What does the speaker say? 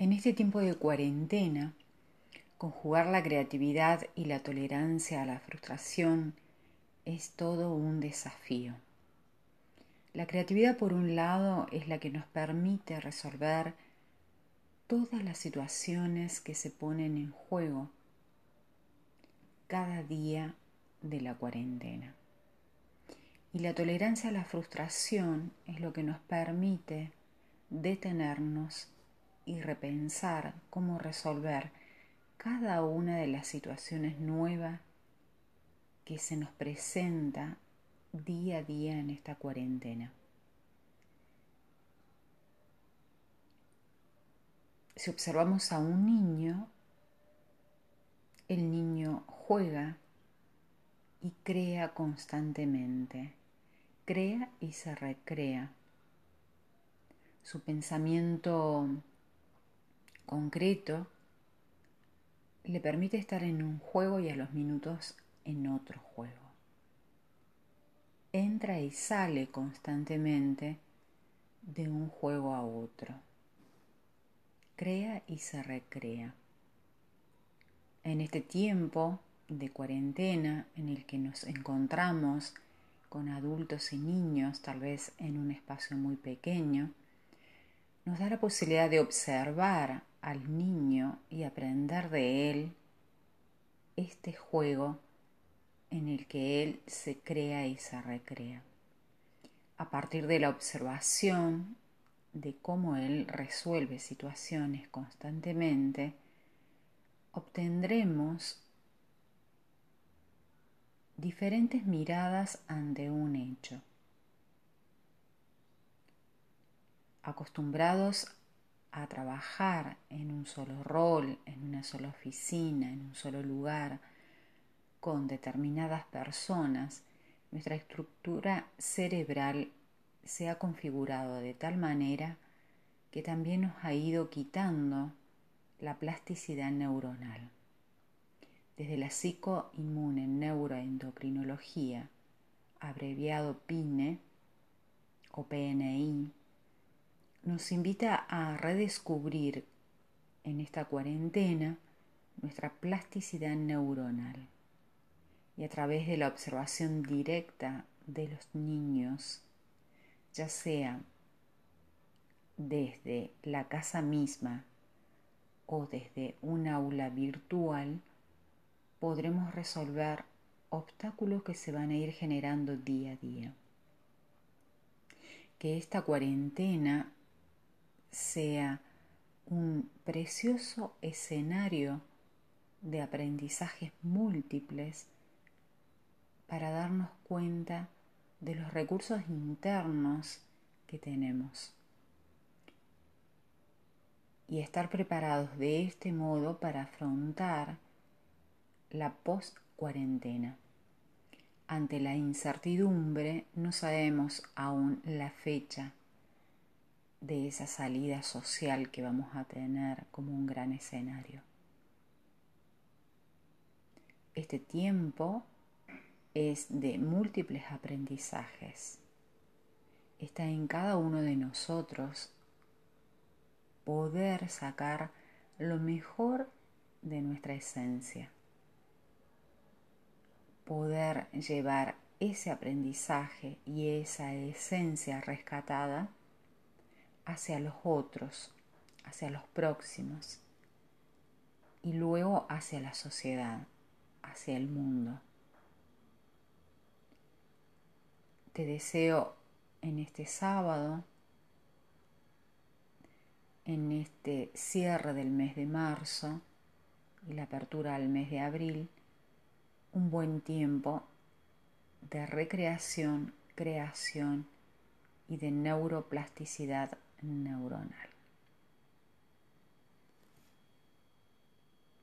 En este tiempo de cuarentena, conjugar la creatividad y la tolerancia a la frustración es todo un desafío. La creatividad, por un lado, es la que nos permite resolver todas las situaciones que se ponen en juego cada día de la cuarentena. Y la tolerancia a la frustración es lo que nos permite detenernos y repensar cómo resolver cada una de las situaciones nuevas que se nos presenta día a día en esta cuarentena. Si observamos a un niño, el niño juega y crea constantemente, crea y se recrea. Su pensamiento concreto le permite estar en un juego y a los minutos en otro juego. Entra y sale constantemente de un juego a otro. Crea y se recrea. En este tiempo de cuarentena en el que nos encontramos con adultos y niños, tal vez en un espacio muy pequeño, nos da la posibilidad de observar al niño y aprender de él este juego en el que él se crea y se recrea. A partir de la observación de cómo él resuelve situaciones constantemente, obtendremos diferentes miradas ante un hecho. acostumbrados a trabajar en un solo rol, en una sola oficina, en un solo lugar, con determinadas personas, nuestra estructura cerebral se ha configurado de tal manera que también nos ha ido quitando la plasticidad neuronal. Desde la psicoinmune neuroendocrinología, abreviado PINE o PNI, nos invita a redescubrir en esta cuarentena nuestra plasticidad neuronal y a través de la observación directa de los niños, ya sea desde la casa misma o desde un aula virtual, podremos resolver obstáculos que se van a ir generando día a día. Que esta cuarentena sea un precioso escenario de aprendizajes múltiples para darnos cuenta de los recursos internos que tenemos y estar preparados de este modo para afrontar la post-cuarentena. Ante la incertidumbre no sabemos aún la fecha de esa salida social que vamos a tener como un gran escenario. Este tiempo es de múltiples aprendizajes. Está en cada uno de nosotros poder sacar lo mejor de nuestra esencia. Poder llevar ese aprendizaje y esa esencia rescatada hacia los otros, hacia los próximos y luego hacia la sociedad, hacia el mundo. Te deseo en este sábado, en este cierre del mes de marzo y la apertura al mes de abril, un buen tiempo de recreación, creación y de neuroplasticidad neuronal.